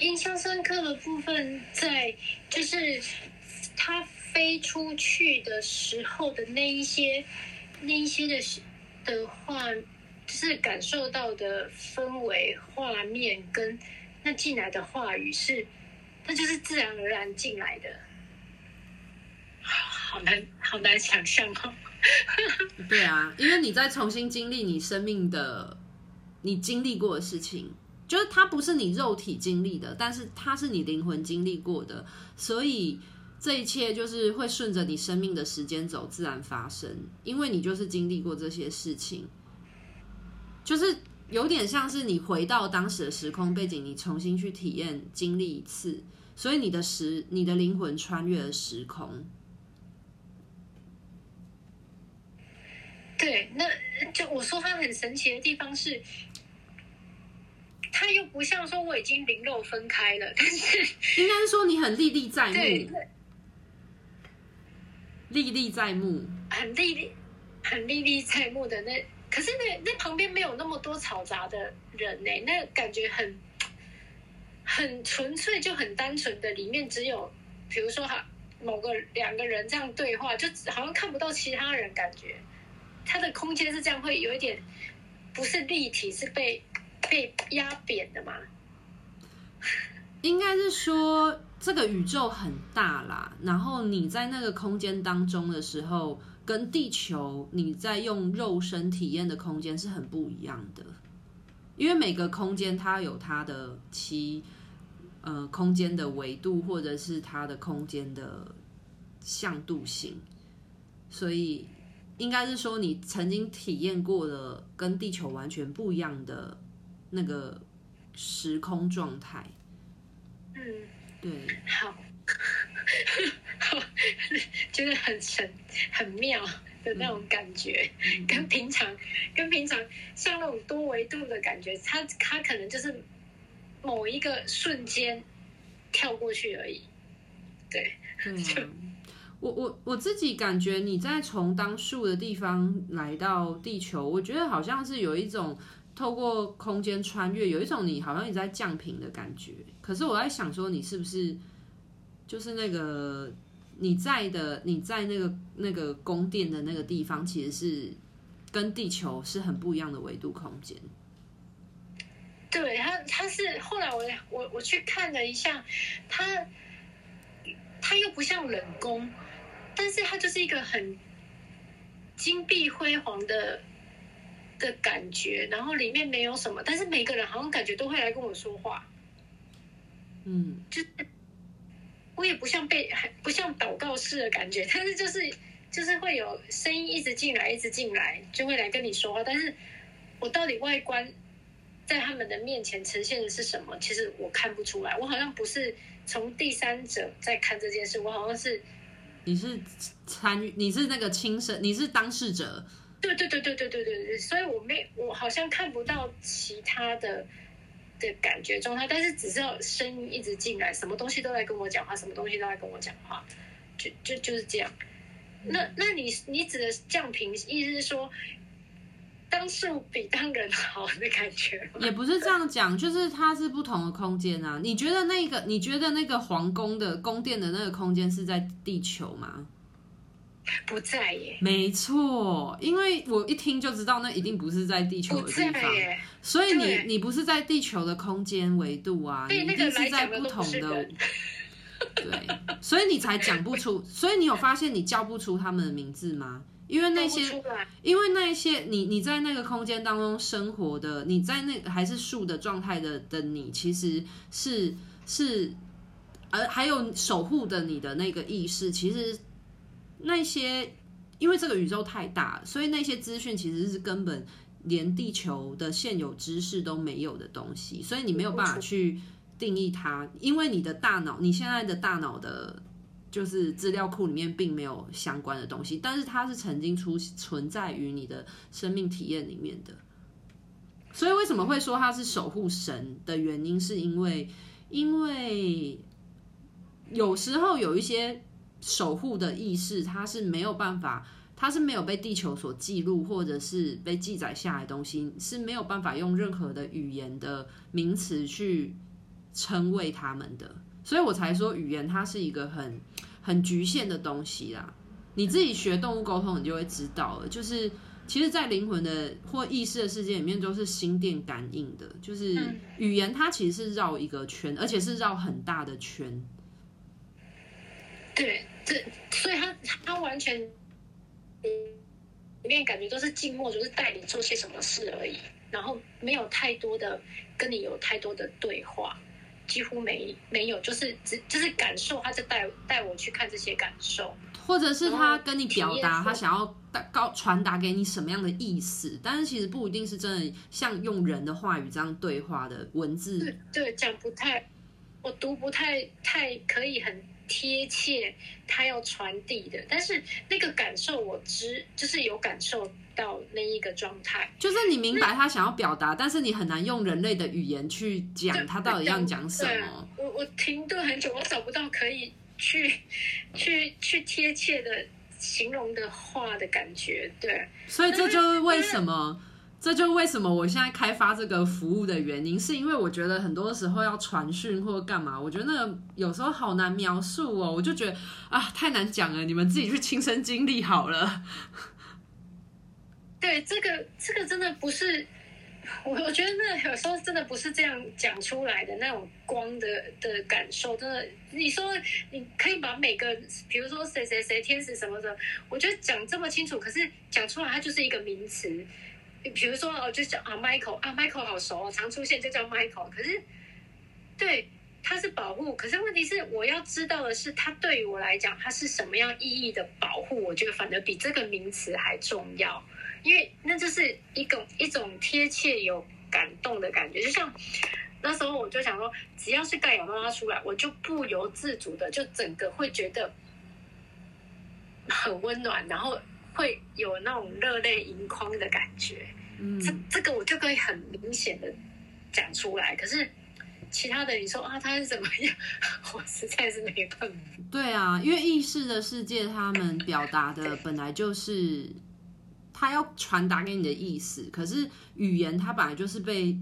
印象深刻的部分在就是他飞出去的时候的那一些那一些的的话，就是感受到的氛围、画面跟那进来的话语是，那就是自然而然进来的。好难，好难想象哦。对啊，因为你在重新经历你生命的，你经历过的事情，就是它不是你肉体经历的，但是它是你灵魂经历过的，所以这一切就是会顺着你生命的时间走，自然发生。因为你就是经历过这些事情，就是有点像是你回到当时的时空背景，你重新去体验经历一次，所以你的时，你的灵魂穿越了时空。对，那就我说他很神奇的地方是，他又不像说我已经零肉分开了，但是应该是说你很历历在目，历历在目，很历历很历历在目的那，可是那那旁边没有那么多嘈杂的人呢，那感觉很很纯粹，就很单纯的，里面只有比如说哈某个两个人这样对话，就好像看不到其他人感觉。他的空间是这样，会有一点不是立体，是被被压扁的吗？应该是说这个宇宙很大啦，然后你在那个空间当中的时候，跟地球你在用肉身体验的空间是很不一样的，因为每个空间它有它的其呃空间的维度，或者是它的空间的向度性，所以。应该是说，你曾经体验过的跟地球完全不一样的那个时空状态。嗯，对，好，好，觉得很神、很妙的那种感觉，嗯、跟平常、跟平常像那种多维度的感觉，它它可能就是某一个瞬间跳过去而已。对，嗯、就。我我我自己感觉你在从当树的地方来到地球，我觉得好像是有一种透过空间穿越，有一种你好像你在降频的感觉。可是我在想说，你是不是就是那个你在的你在那个那个宫殿的那个地方，其实是跟地球是很不一样的维度空间。对，他，他是后来我我我去看了一下，他他又不像冷宫。但是他就是一个很金碧辉煌的的感觉，然后里面没有什么，但是每个人好像感觉都会来跟我说话，嗯，就是我也不像被不像祷告式的感觉，但是就是就是会有声音一直进来，一直进来，就会来跟你说话。但是我到底外观在他们的面前呈现的是什么？其实我看不出来，我好像不是从第三者在看这件事，我好像是。你是参与，你是那个亲身，你是当事者。对对对对对对对对，所以我没，我好像看不到其他的的感觉状态，但是只知道声音一直进来，什么东西都在跟我讲话，什么东西都在跟我讲话，就就就是这样。那那你你指的降频，意思是说？当树比当人好的感觉，也不是这样讲，就是它是不同的空间啊。你觉得那个，你觉得那个皇宫的宫殿的那个空间是在地球吗？不在耶。没错，因为我一听就知道那一定不是在地球的地方，所以你你不是在地球的空间维度啊，你一定是在不同的。对，所以你才讲不出，所以你有发现你叫不出他们的名字吗？因为那些，因为那些你你在那个空间当中生活的，你在那个还是树的状态的的你，其实是是，而还有守护的你的那个意识，其实那些因为这个宇宙太大，所以那些资讯其实是根本连地球的现有知识都没有的东西，所以你没有办法去定义它，因为你的大脑，你现在的大脑的。就是资料库里面并没有相关的东西，但是它是曾经出存在于你的生命体验里面的。所以为什么会说它是守护神的原因，是因为因为有时候有一些守护的意识，它是没有办法，它是没有被地球所记录或者是被记载下来的东西，是没有办法用任何的语言的名词去。称谓他们的，所以我才说语言它是一个很很局限的东西啦。你自己学动物沟通，你就会知道了。就是其实，在灵魂的或意识的世界里面，都是心电感应的。就是语言，它其实是绕一个圈，而且是绕很大的圈。对，这所以他他完全里面感觉都是静默，就是带你做些什么事而已，然后没有太多的跟你有太多的对话。几乎没没有，就是只就是感受，他就带带我去看这些感受，或者是他跟你表达他想要带高传达给你什么样的意思，但是其实不一定是真的像用人的话语这样对话的文字，对，讲不太，我读不太太可以很贴切他要传递的，但是那个感受我知就是有感受。到那一个状态，就是你明白他想要表达，但是你很难用人类的语言去讲他到底要讲什么。我我停顿很久，我找不到可以去 去去贴切的形容的话的感觉。对，所以这就是为什么，这就是为什么我现在开发这个服务的原因，是因为我觉得很多时候要传讯或干嘛，我觉得那个有时候好难描述哦，我就觉得啊太难讲了，你们自己去亲身经历好了。对，这个这个真的不是我，我觉得那有时候真的不是这样讲出来的那种光的的感受，真的。你说你可以把每个，比如说谁谁谁天使什么的，我觉得讲这么清楚，可是讲出来它就是一个名词。比如说哦，就叫啊 Michael 啊 Michael 好熟哦，常出现就叫 Michael。可是对，他是保护，可是问题是我要知道的是，他对于我来讲，他是什么样意义的保护？我觉得反而比这个名词还重要。因为那就是一种一种贴切有感动的感觉，就像那时候我就想说，只要是盖亚妈妈出来，我就不由自主的就整个会觉得很温暖，然后会有那种热泪盈眶的感觉。嗯，这这个我就可以很明显的讲出来。可是其他的你说啊，他是怎么样，我实在是没办法。对啊，因为意识的世界，他们表达的本来就是。他要传达给你的意思，可是语言它本来就是被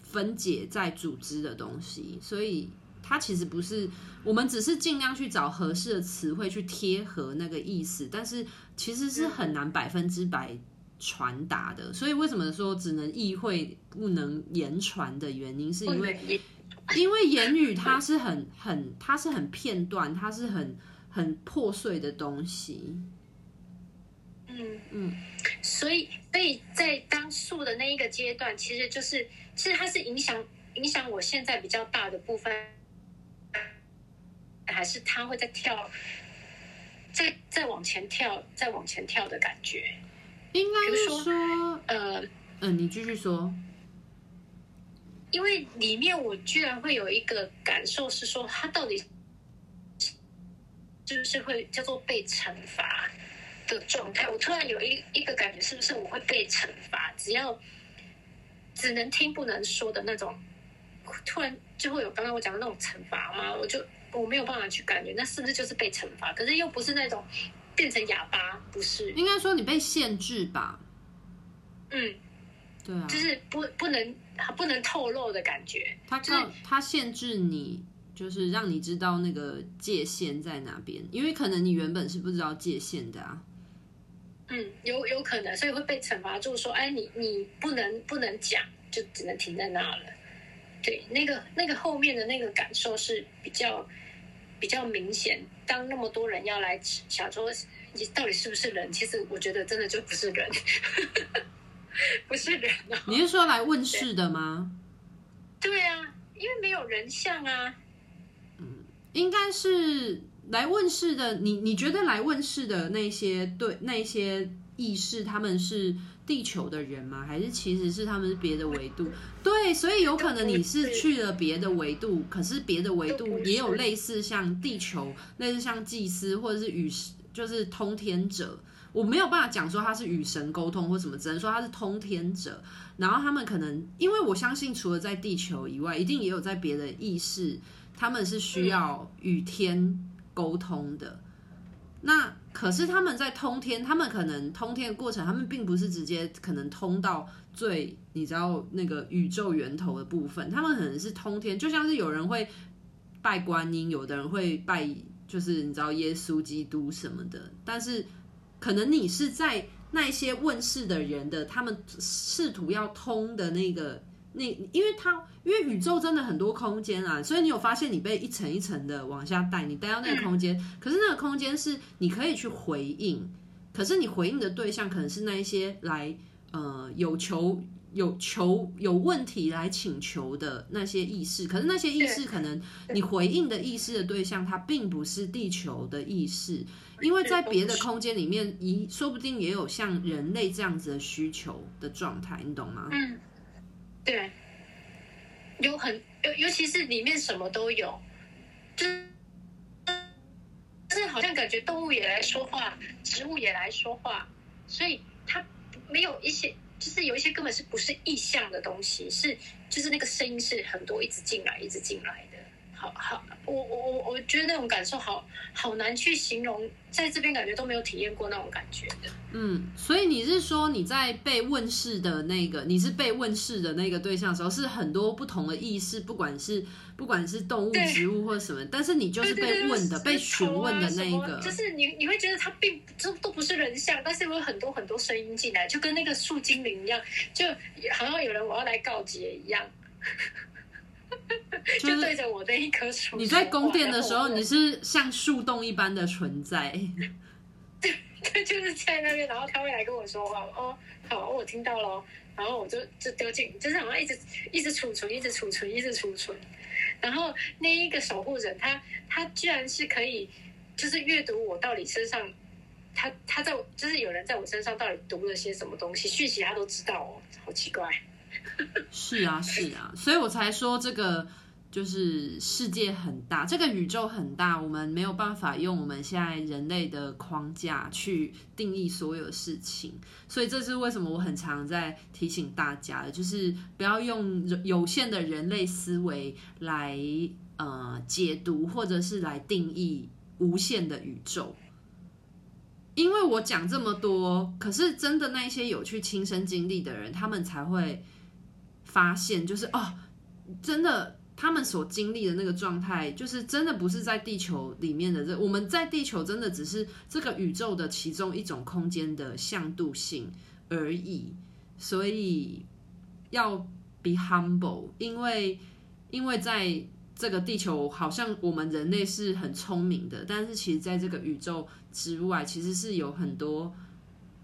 分解在组织的东西，所以它其实不是，我们只是尽量去找合适的词汇去贴合那个意思，但是其实是很难百分之百传达的。所以为什么说只能意会不能言传的原因，是因为因为言语它是很很它是很片段，它是很很破碎的东西。嗯嗯，所以所以在当树的那一个阶段，其实就是其实它是影响影响我现在比较大的部分，还是他会在跳，再再往前跳，再往前跳的感觉。应该是说，呃嗯，你继续说，因为里面我居然会有一个感受是说，他到底是不是会叫做被惩罚？的状态，我突然有一一个感觉，是不是我会被惩罚？只要只能听不能说的那种，突然就会有刚刚我讲的那种惩罚吗？我就我没有办法去感觉，那是不是就是被惩罚？可是又不是那种变成哑巴，不是？应该说你被限制吧？嗯，对啊，就是不不能不能透露的感觉。他就是他限制你。就是让你知道那个界限在哪边，因为可能你原本是不知道界限的啊。嗯，有有可能，所以会被惩罚住，说，哎，你你不能不能讲，就只能停在那了。对，那个那个后面的那个感受是比较比较明显。当那么多人要来想说你到底是不是人，其实我觉得真的就不是人，不是人哦。你是说来问世的吗？对，对啊，因为没有人像啊。应该是来问世的，你你觉得来问世的那些对那些意识，他们是地球的人吗？还是其实是他们是别的维度？对，所以有可能你是去了别的维度，可是别的维度也有类似像地球，类似像祭司或者是与就是通天者。我没有办法讲说他是与神沟通或什么，只能说他是通天者。然后他们可能，因为我相信除了在地球以外，一定也有在别的意识。他们是需要与天沟通的，那可是他们在通天，他们可能通天的过程，他们并不是直接可能通到最你知道那个宇宙源头的部分，他们可能是通天，就像是有人会拜观音，有的人会拜就是你知道耶稣基督什么的，但是可能你是在那些问世的人的，他们试图要通的那个。你因为它因为宇宙真的很多空间啊，所以你有发现你被一层一层的往下带，你带到那个空间，可是那个空间是你可以去回应，可是你回应的对象可能是那一些来呃有求有求有问题来请求的那些意识，可是那些意识可能你回应的意识的对象，它并不是地球的意识，因为在别的空间里面，一说不定也有像人类这样子的需求的状态，你懂吗？嗯。对，有很尤尤其是里面什么都有，就是，就是好像感觉动物也来说话，植物也来说话，所以它没有一些，就是有一些根本是不是意象的东西，是就是那个声音是很多一直进来，一直进来的。好好，我我我我觉得那种感受好好难去形容，在这边感觉都没有体验过那种感觉的。嗯，所以你是说你在被问世的那个，你是被问世的那个对象的时候，是很多不同的意识，不管是不管是动物、植物或什么，但是你就是被问的、被询问的那一个，就是你你会觉得它并都都不是人像，但是有很多很多声音进来，就跟那个树精灵一样，就好像有人我要来告捷一样。就 对着我的一棵树。你在宫殿的时候，你是像树洞一般的存在。就是在那边，然后他会来跟我说话。哦，好，我听到了。然后我就就丢进，就是好像一直一直储存，一直储存，一直储存。然后那一个守护人，他他居然是可以，就是阅读我到底身上，他他在就是有人在我身上到底读了些什么东西，讯息他都知道哦，好奇怪。是啊，是啊，所以我才说这个就是世界很大，这个宇宙很大，我们没有办法用我们现在人类的框架去定义所有事情，所以这是为什么我很常在提醒大家的，就是不要用有限的人类思维来呃解读或者是来定义无限的宇宙。因为我讲这么多，可是真的那些有去亲身经历的人，他们才会。发现就是哦，真的，他们所经历的那个状态，就是真的不是在地球里面的这。我们在地球真的只是这个宇宙的其中一种空间的向度性而已。所以要 be humble，因为因为在这个地球，好像我们人类是很聪明的，但是其实在这个宇宙之外，其实是有很多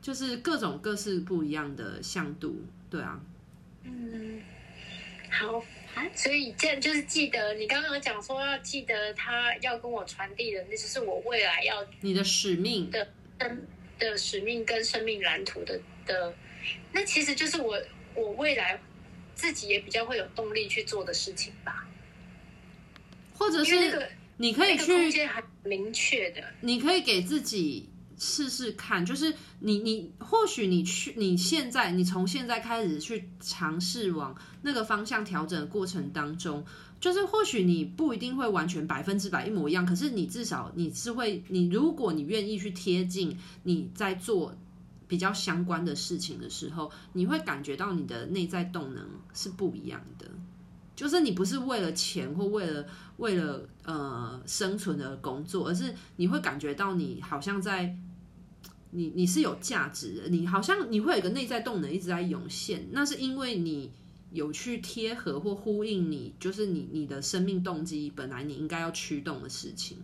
就是各种各式不一样的向度，对啊。嗯，好，所以这样就是记得你刚刚讲说要记得他要跟我传递的，那就是我未来要你的使命。的生的使命跟生命蓝图的的，那其实就是我我未来自己也比较会有动力去做的事情吧，或者是那个你可以去空间很明确的，你可以给自己。试试看，就是你你或许你去你现在你从现在开始去尝试往那个方向调整的过程当中，就是或许你不一定会完全百分之百一模一样，可是你至少你是会，你如果你愿意去贴近你在做比较相关的事情的时候，你会感觉到你的内在动能是不一样的，就是你不是为了钱或为了为了呃生存而工作，而是你会感觉到你好像在。你你是有价值的，你好像你会有一个内在动能一直在涌现，那是因为你有去贴合或呼应你，就是你你的生命动机本来你应该要驱动的事情。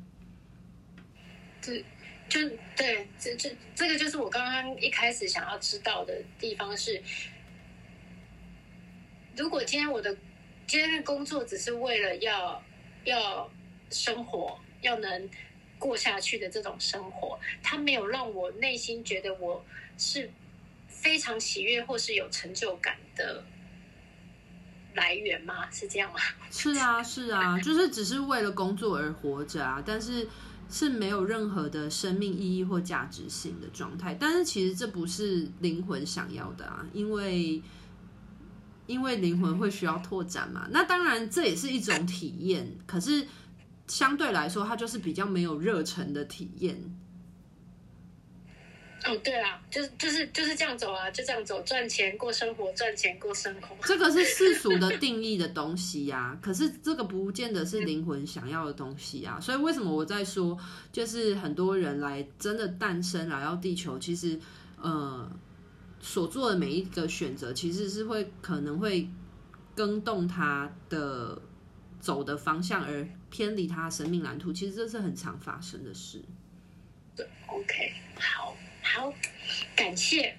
对就对，这这这个就是我刚刚一开始想要知道的地方是，如果今天我的今天的工作只是为了要要生活，要能。过下去的这种生活，它没有让我内心觉得我是非常喜悦或是有成就感的来源吗？是这样吗？是啊，是啊，就是只是为了工作而活着啊，但是是没有任何的生命意义或价值性的状态。但是其实这不是灵魂想要的啊，因为因为灵魂会需要拓展嘛。那当然这也是一种体验，可是。相对来说，它就是比较没有热忱的体验，哦，对啊，就是就是就是这样走啊，就这样走，赚钱过生活，赚钱过生活。这个是世俗的定义的东西呀、啊，可是这个不见得是灵魂想要的东西啊。所以为什么我在说，就是很多人来真的诞生来到地球，其实呃所做的每一个选择，其实是会可能会更动他的走的方向，而偏离他生命蓝图。其实这是很常发生的事。对，OK，好。好，感谢